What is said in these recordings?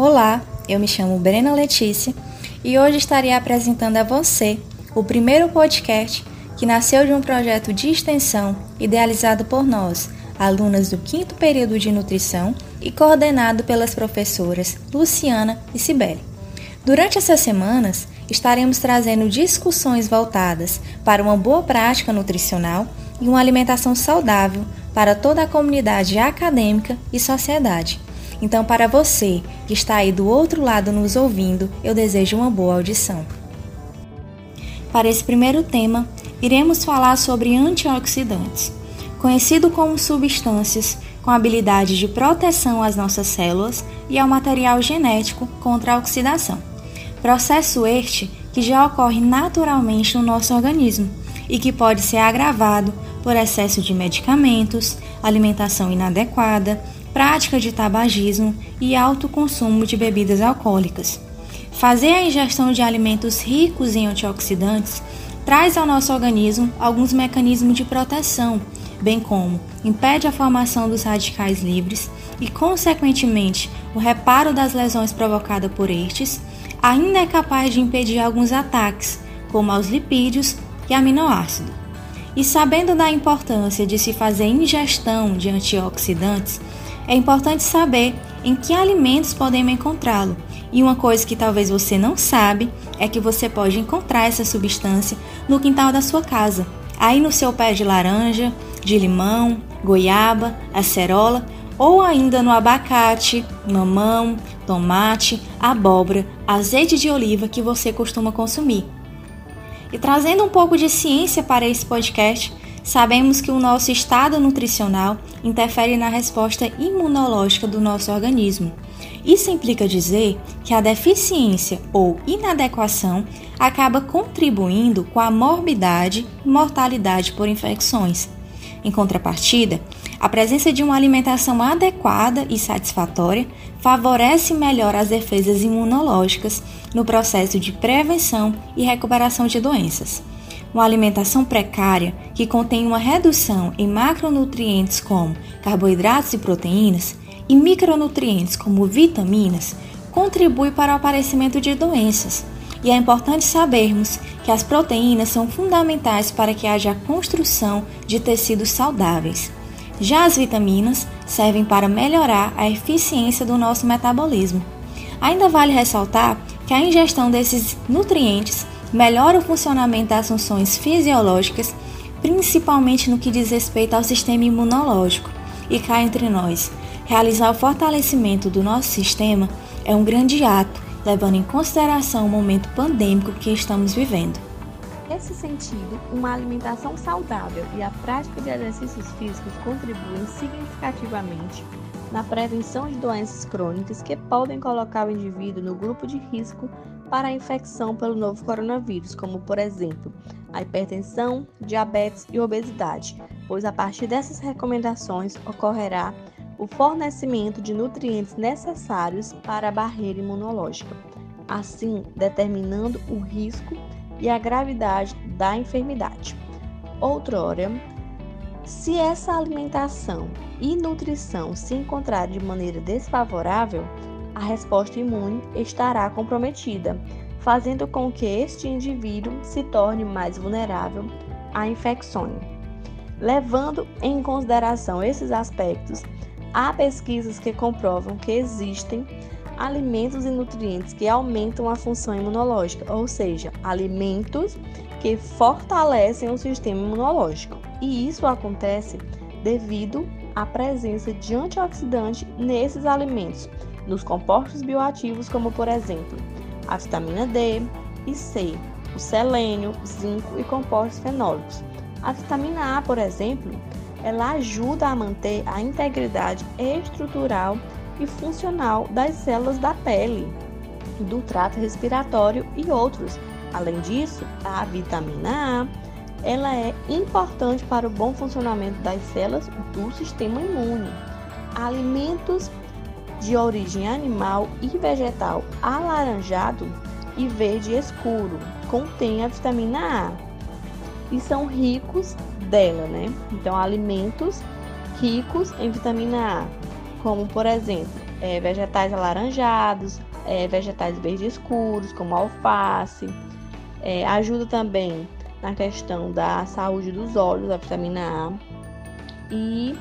Olá, eu me chamo Brena Letícia e hoje estarei apresentando a você o primeiro podcast que nasceu de um projeto de extensão idealizado por nós, alunas do quinto período de nutrição e coordenado pelas professoras Luciana e Cibele. Durante essas semanas, estaremos trazendo discussões voltadas para uma boa prática nutricional e uma alimentação saudável para toda a comunidade acadêmica e sociedade. Então, para você que está aí do outro lado nos ouvindo, eu desejo uma boa audição. Para esse primeiro tema, iremos falar sobre antioxidantes, conhecido como substâncias com habilidade de proteção às nossas células e ao material genético contra a oxidação. Processo este que já ocorre naturalmente no nosso organismo e que pode ser agravado por excesso de medicamentos, alimentação inadequada, prática de tabagismo e alto consumo de bebidas alcoólicas. Fazer a ingestão de alimentos ricos em antioxidantes traz ao nosso organismo alguns mecanismos de proteção, bem como impede a formação dos radicais livres e, consequentemente, o reparo das lesões provocadas por estes, ainda é capaz de impedir alguns ataques, como aos lipídios e aminoácidos. E sabendo da importância de se fazer ingestão de antioxidantes, é importante saber em que alimentos podemos encontrá-lo. E uma coisa que talvez você não sabe é que você pode encontrar essa substância no quintal da sua casa, aí no seu pé de laranja, de limão, goiaba, acerola ou ainda no abacate, mamão, tomate, abóbora, azeite de oliva que você costuma consumir. E trazendo um pouco de ciência para esse podcast, sabemos que o nosso estado nutricional interfere na resposta imunológica do nosso organismo. Isso implica dizer que a deficiência ou inadequação acaba contribuindo com a morbidade e mortalidade por infecções. Em contrapartida, a presença de uma alimentação adequada e satisfatória favorece melhor as defesas imunológicas no processo de prevenção e recuperação de doenças. Uma alimentação precária que contém uma redução em macronutrientes como carboidratos e proteínas e micronutrientes como vitaminas contribui para o aparecimento de doenças. E é importante sabermos que as proteínas são fundamentais para que haja a construção de tecidos saudáveis. Já as vitaminas servem para melhorar a eficiência do nosso metabolismo. Ainda vale ressaltar que a ingestão desses nutrientes melhora o funcionamento das funções fisiológicas, principalmente no que diz respeito ao sistema imunológico. E cá entre nós, realizar o fortalecimento do nosso sistema é um grande ato, levando em consideração o momento pandêmico que estamos vivendo. Nesse sentido, uma alimentação saudável e a prática de exercícios físicos contribuem significativamente na prevenção de doenças crônicas que podem colocar o indivíduo no grupo de risco para a infecção pelo novo coronavírus, como por exemplo a hipertensão, diabetes e obesidade, pois a partir dessas recomendações ocorrerá o fornecimento de nutrientes necessários para a barreira imunológica, assim determinando o risco e a gravidade da enfermidade. Outrora, se essa alimentação e nutrição se encontrar de maneira desfavorável, a resposta imune estará comprometida, fazendo com que este indivíduo se torne mais vulnerável a infecções. Levando em consideração esses aspectos, há pesquisas que comprovam que existem alimentos e nutrientes que aumentam a função imunológica, ou seja, alimentos que fortalecem o sistema imunológico. E isso acontece devido à presença de antioxidante nesses alimentos, nos compostos bioativos, como por exemplo a vitamina D e C, o selênio, zinco e compostos fenólicos. A vitamina A, por exemplo, ela ajuda a manter a integridade estrutural e funcional das células da pele, do trato respiratório e outros. Além disso, a vitamina A ela é importante para o bom funcionamento das células do sistema imune. Alimentos de origem animal e vegetal alaranjado e verde escuro contêm a vitamina A e são ricos dela, né? Então, alimentos ricos em vitamina A como por exemplo é, vegetais alaranjados, é, vegetais verdes escuros, como alface. É, ajuda também na questão da saúde dos olhos, a vitamina A. E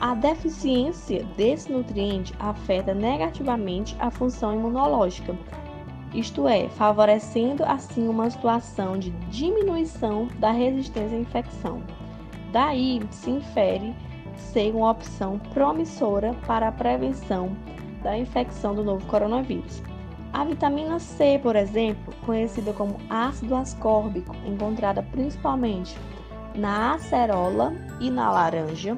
a deficiência desse nutriente afeta negativamente a função imunológica, isto é, favorecendo assim uma situação de diminuição da resistência à infecção. Daí se infere ser uma opção promissora para a prevenção da infecção do novo coronavírus. A vitamina C, por exemplo, conhecida como ácido ascórbico, encontrada principalmente na acerola e na laranja,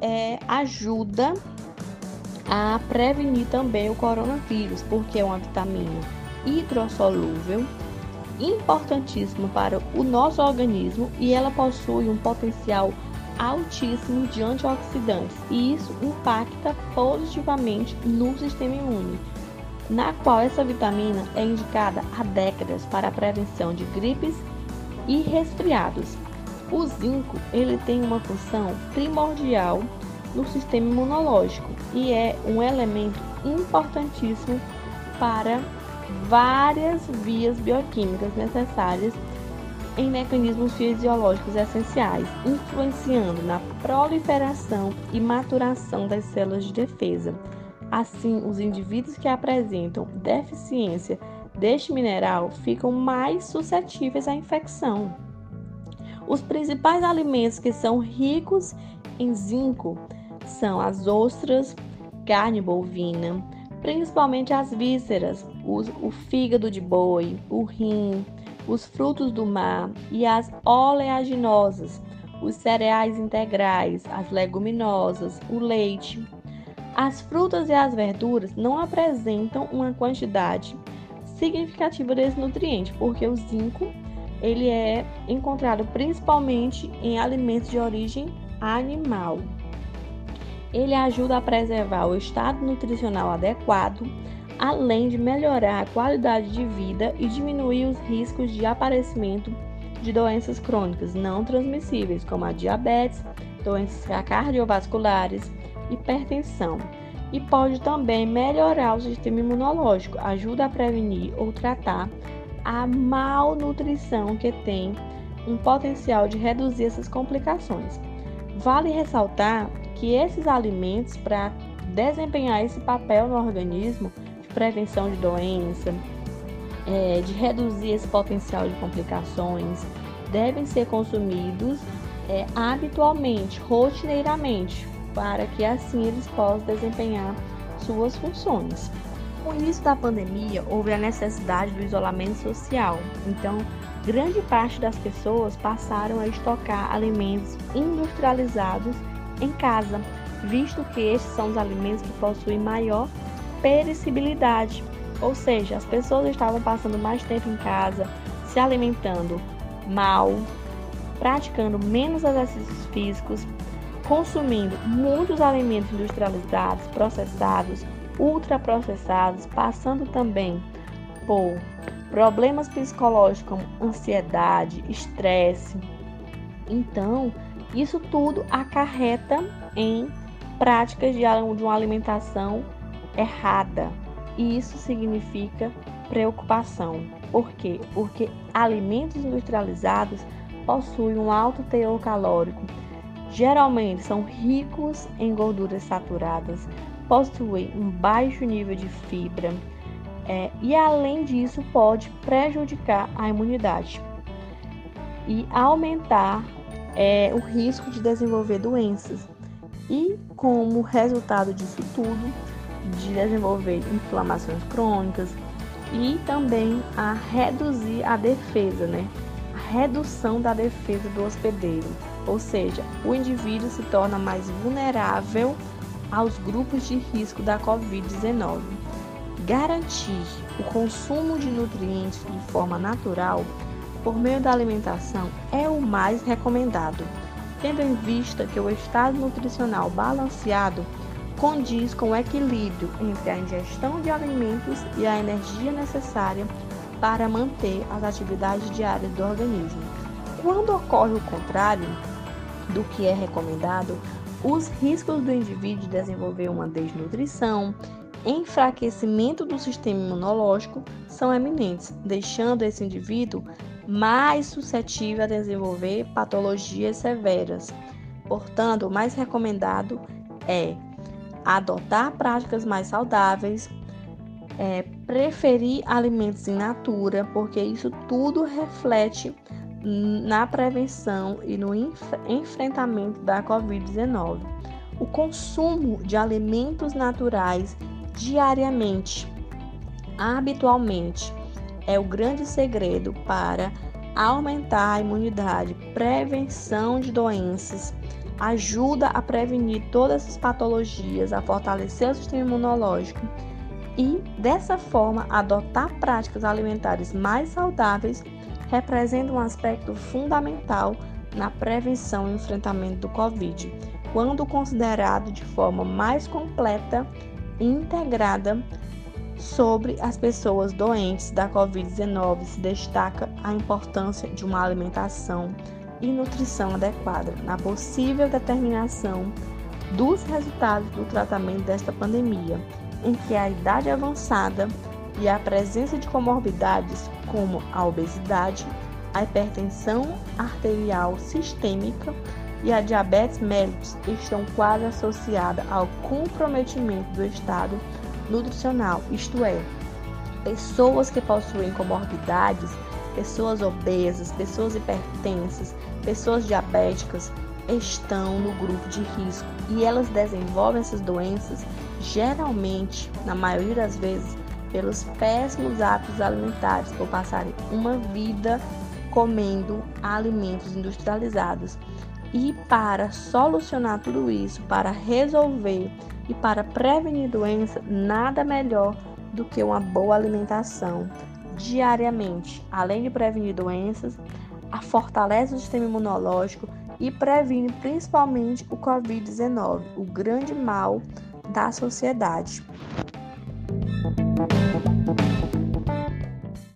é, ajuda a prevenir também o coronavírus, porque é uma vitamina hidrossolúvel, importantíssima para o nosso organismo e ela possui um potencial altíssimo de antioxidantes e isso impacta positivamente no sistema imune, na qual essa vitamina é indicada há décadas para a prevenção de gripes e resfriados. O zinco ele tem uma função primordial no sistema imunológico e é um elemento importantíssimo para várias vias bioquímicas necessárias em mecanismos fisiológicos essenciais, influenciando na proliferação e maturação das células de defesa. Assim, os indivíduos que apresentam deficiência deste mineral ficam mais suscetíveis à infecção. Os principais alimentos que são ricos em zinco são as ostras, carne bovina, principalmente as vísceras, o fígado de boi, o rim, os frutos do mar e as oleaginosas, os cereais integrais, as leguminosas, o leite. As frutas e as verduras não apresentam uma quantidade significativa desse nutriente, porque o zinco ele é encontrado principalmente em alimentos de origem animal. Ele ajuda a preservar o estado nutricional adequado além de melhorar a qualidade de vida e diminuir os riscos de aparecimento de doenças crônicas não transmissíveis, como a diabetes, doenças cardiovasculares, hipertensão. E pode também melhorar o sistema imunológico, ajuda a prevenir ou tratar a malnutrição que tem um potencial de reduzir essas complicações. Vale ressaltar que esses alimentos, para desempenhar esse papel no organismo, prevenção de doença, é, de reduzir esse potencial de complicações, devem ser consumidos é, habitualmente, rotineiramente, para que assim eles possam desempenhar suas funções. Com o início da pandemia, houve a necessidade do isolamento social, então grande parte das pessoas passaram a estocar alimentos industrializados em casa, visto que estes são os alimentos que possuem maior perecibilidade, ou seja, as pessoas estavam passando mais tempo em casa, se alimentando mal, praticando menos exercícios físicos, consumindo muitos alimentos industrializados, processados, ultraprocessados, passando também por problemas psicológicos como ansiedade, estresse. Então, isso tudo acarreta em práticas de uma alimentação errada. E isso significa preocupação. Por quê? Porque alimentos industrializados possuem um alto teor calórico, geralmente são ricos em gorduras saturadas, possuem um baixo nível de fibra é, e, além disso, pode prejudicar a imunidade e aumentar é, o risco de desenvolver doenças. E, como resultado disso tudo, de desenvolver inflamações crônicas e também a reduzir a defesa, né? A redução da defesa do hospedeiro, ou seja, o indivíduo se torna mais vulnerável aos grupos de risco da Covid-19. Garantir o consumo de nutrientes de forma natural por meio da alimentação é o mais recomendado, tendo em vista que o estado nutricional balanceado condiz com o equilíbrio entre a ingestão de alimentos e a energia necessária para manter as atividades diárias do organismo. Quando ocorre o contrário do que é recomendado, os riscos do indivíduo de desenvolver uma desnutrição enfraquecimento do sistema imunológico são eminentes, deixando esse indivíduo mais suscetível a desenvolver patologias severas. Portanto, o mais recomendado é adotar práticas mais saudáveis, é, preferir alimentos in natura, porque isso tudo reflete na prevenção e no enf enfrentamento da Covid-19. O consumo de alimentos naturais diariamente, habitualmente, é o grande segredo para aumentar a imunidade, prevenção de doenças, ajuda a prevenir todas as patologias, a fortalecer o sistema imunológico e, dessa forma, adotar práticas alimentares mais saudáveis representa um aspecto fundamental na prevenção e enfrentamento do Covid, quando considerado de forma mais completa e integrada sobre as pessoas doentes da Covid-19, se destaca a importância de uma alimentação e nutrição adequada na possível determinação dos resultados do tratamento desta pandemia, em que a idade avançada e a presença de comorbidades como a obesidade, a hipertensão arterial sistêmica e a diabetes mellitus estão quase associadas ao comprometimento do estado nutricional, isto é, pessoas que possuem comorbidades, pessoas obesas, pessoas hipertensas, pessoas diabéticas estão no grupo de risco e elas desenvolvem essas doenças geralmente, na maioria das vezes, pelos péssimos hábitos alimentares, por passarem uma vida comendo alimentos industrializados. E para solucionar tudo isso, para resolver e para prevenir doença, nada melhor do que uma boa alimentação diariamente. Além de prevenir doenças, fortalece o sistema imunológico e previne principalmente o Covid-19, o grande mal da sociedade. Thank you.